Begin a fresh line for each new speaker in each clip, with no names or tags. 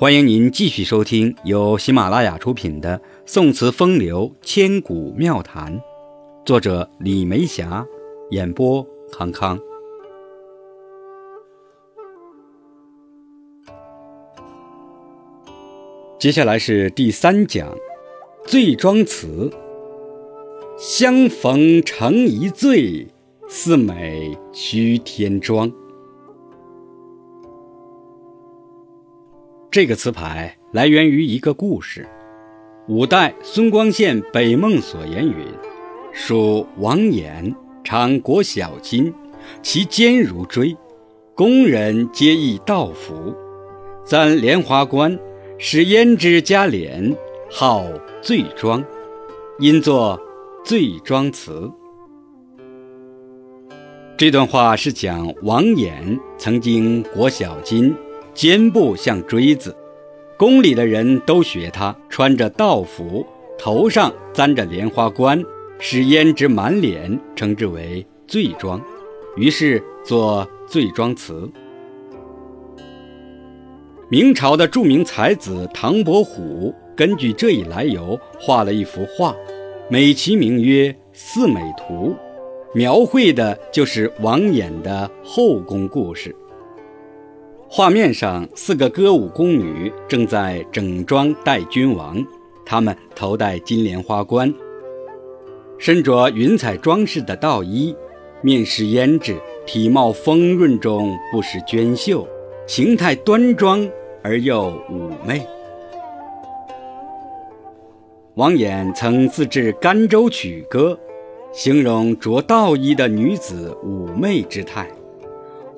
欢迎您继续收听由喜马拉雅出品的《宋词风流千古妙谈》，作者李梅霞，演播康康。接下来是第三讲，《醉庄词》。相逢成一醉，似美须天妆。这个词牌来源于一个故事。五代孙光宪《北梦所言》云：“属王衍，常裹小金，其坚如锥。宫人皆诣道服。簪莲花冠，使胭脂加脸，号醉妆，因作醉妆词。”这段话是讲王衍曾经裹小金。肩部像锥子，宫里的人都学他，穿着道服，头上簪着莲花冠，使胭脂满脸，称之为醉妆，于是作醉妆词。明朝的著名才子唐伯虎根据这一来由，画了一幅画，美其名曰《四美图》，描绘的就是王衍的后宫故事。画面上，四个歌舞宫女正在整装待君王，她们头戴金莲花冠，身着云彩装饰的道衣，面施胭脂，体貌丰润中不失娟秀，形态端庄而又妩媚。王衍曾自制甘州曲歌，形容着道衣的女子妩媚之态。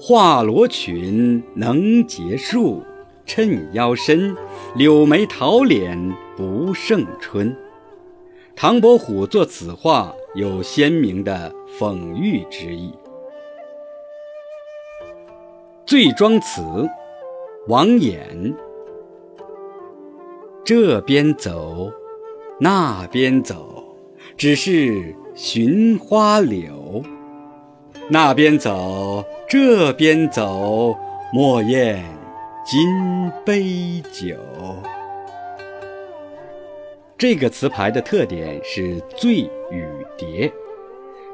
画罗裙能结束，衬腰身，柳眉桃脸不胜春。唐伯虎作此画有鲜明的讽喻之意。醉妆词，王衍。这边走，那边走，只是寻花柳。那边走。这边走，莫厌金杯酒。这个词牌的特点是“醉”与“叠”，“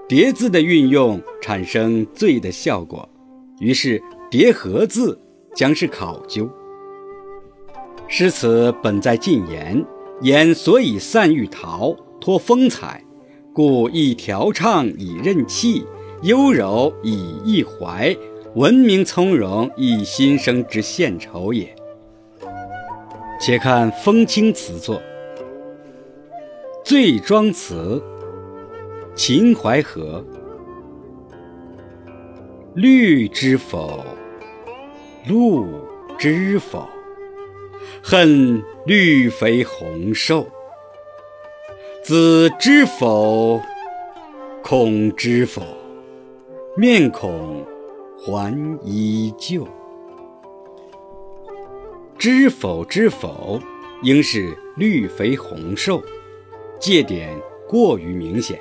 叠”字的运用产生“醉”的效果，于是“叠合”字将是考究。诗词本在禁言，言所以散欲陶，托风采，故意调畅以任气。优柔以逸怀，文明从容以心生之献丑也。且看风清词作《醉妆词》，秦淮河。绿知否？露知否？恨绿肥红瘦。子知否？恐知否？面孔还依旧，知否知否，应是绿肥红瘦，界点过于明显，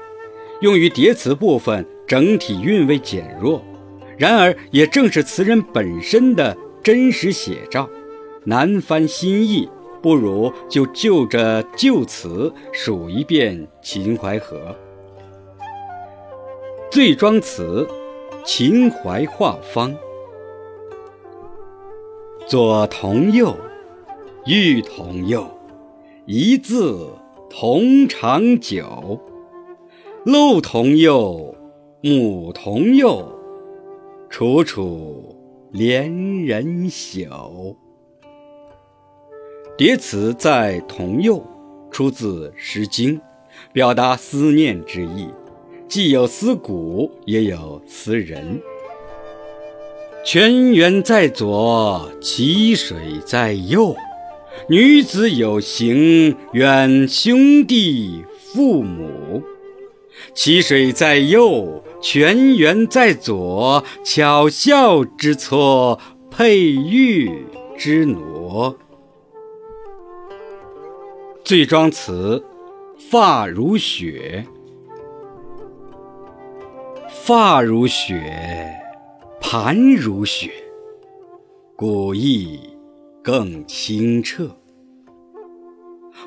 用于叠词部分，整体韵味减弱。然而，也正是词人本身的真实写照，难翻新意，不如就就着旧词数一遍秦淮河。醉妆词。秦淮画舫，左同右，玉同右，一字同长久。鹿同右，母同右，楚楚怜人朽。叠词在同右，出自《诗经》，表达思念之意。既有思古，也有思人。泉源在左，淇水在右。女子有行，远兄弟父母。淇水在右，泉源在左。巧笑之错，佩玉之挪。醉妆词，发如雪。发如雪，盘如雪，古意更清澈。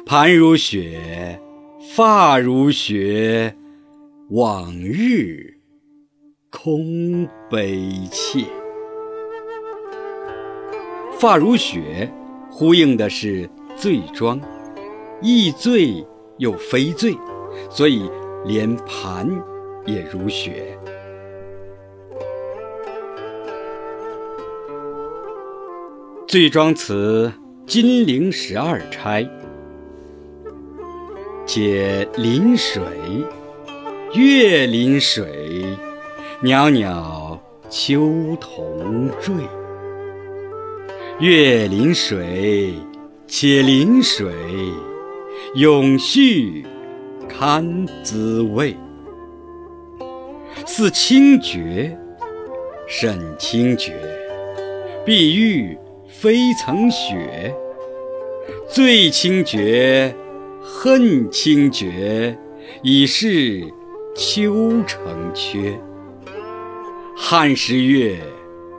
盘如雪，发如雪，往日空悲切。发如雪，呼应的是醉妆，亦醉又非醉，所以连盘也如雪。醉妆词《金陵十二钗》：且临水，月临水，袅袅秋桐坠。月临水，且临水，永续堪滋味。似清绝，甚清绝，碧玉非曾雪。最清绝，恨清绝，已是秋成缺。汉时月，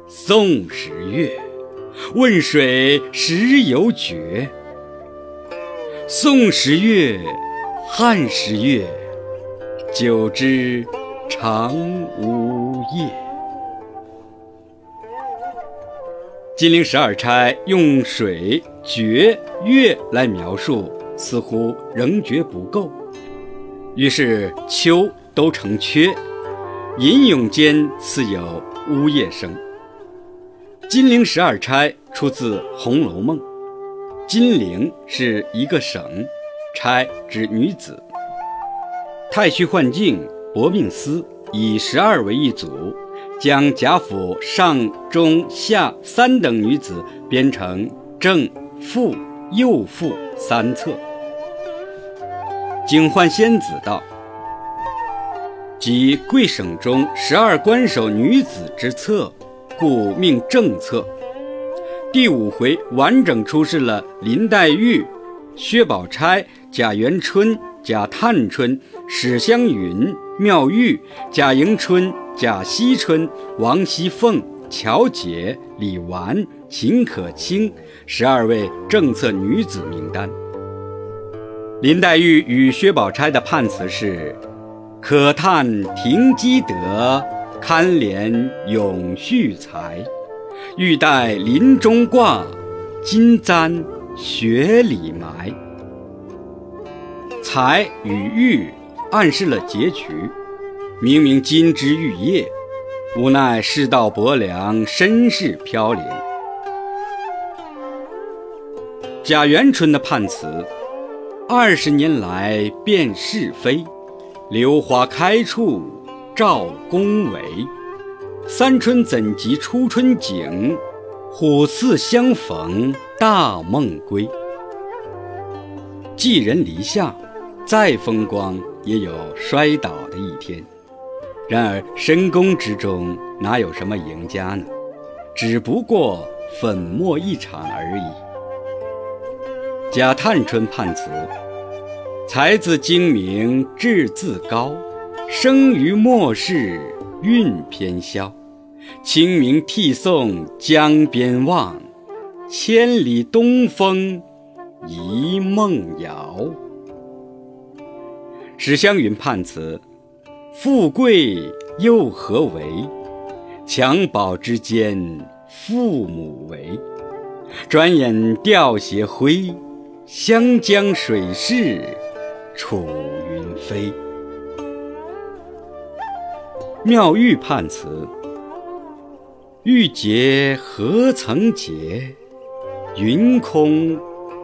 宋时月。问水时有绝，宋时月，汉时月，久之长无夜。金陵十二钗用水、绝、月来描述，似乎仍觉不够，于是秋都成缺，吟咏间似有呜咽声。金陵十二钗出自《红楼梦》，金陵是一个省，钗指女子。太虚幻境，薄命司以十二为一组，将贾府上中下三等女子编成正、副、右副三册。警幻仙子道：“即贵省中十二官守女子之册。”故命正册。第五回完整出示了林黛玉、薛宝钗、贾元春、贾探春、史湘云、妙玉、贾迎春、贾惜春、王熙凤、巧姐、李纨、秦可卿十二位正册女子名单。林黛玉与薛宝钗的判词是：“可叹停机德。”堪怜永续才，玉带林中挂，金簪雪里埋。才与玉暗示了结局，明明金枝玉叶，无奈世道薄凉，身世飘零。贾元春的判词：二十年来辨是非，榴花开处。赵公维，三春怎及初春景？虎似相逢大梦归。寄人篱下，再风光也有摔倒的一天。然而深宫之中哪有什么赢家呢？只不过粉墨一场而已。贾探春判词：才自精明，志自高。生于末世，运偏消。清明涕送江边望，千里东风一梦遥。史湘云判词：富贵又何为？襁褓之间，父母为。转眼吊斜晖，湘江水逝，楚云飞。妙玉判词：玉洁何曾洁？云空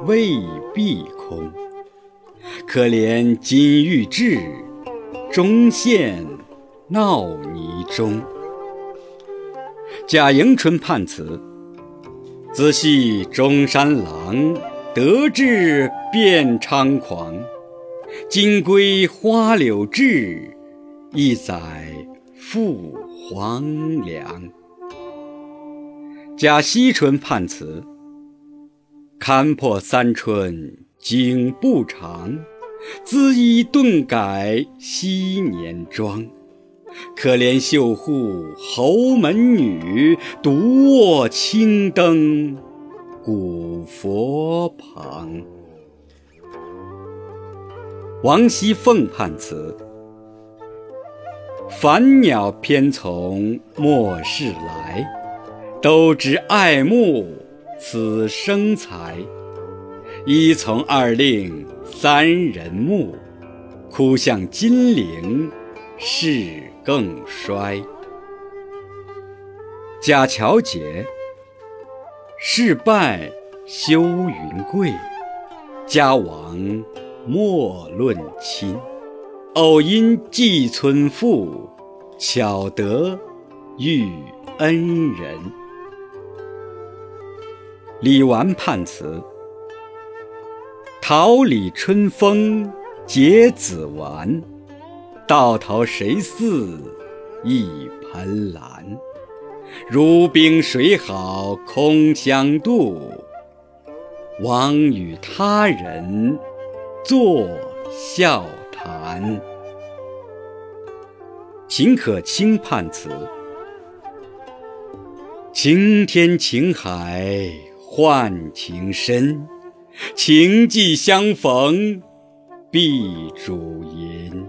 未必空。可怜金玉质，终陷闹泥中。贾迎春判词：仔细中山狼，得志便猖狂。金龟花柳志，一载。复黄粱。贾惜春判词：堪破三春景不长，恣衣顿改昔年妆。可怜绣户侯门女，独卧青灯古佛旁。王熙凤判词：凡鸟偏从末世来，都知爱慕此生才。一从二令三人木，哭向金陵事更衰。贾乔杰：事败休云贵，家亡莫论亲。偶因寄村妇，巧得遇恩人。李纨判词：桃李春风结子完，到头谁似一盆兰？如冰水好空相妒，枉与他人作笑谈。秦可卿判词：情天情海换情深，情既相逢必主淫。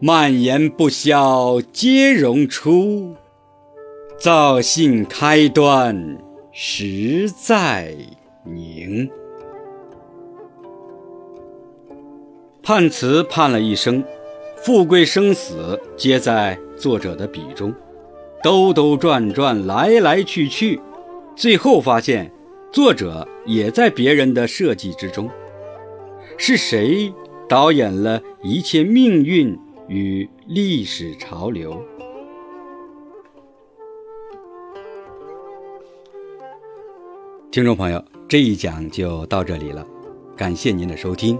漫言不消皆荣出。造性开端实在宁。判词判了一生，富贵生死皆在作者的笔中，兜兜转转，来来去去，最后发现作者也在别人的设计之中。是谁导演了一切命运与历史潮流？听众朋友，这一讲就到这里了，感谢您的收听，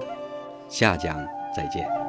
下讲再见。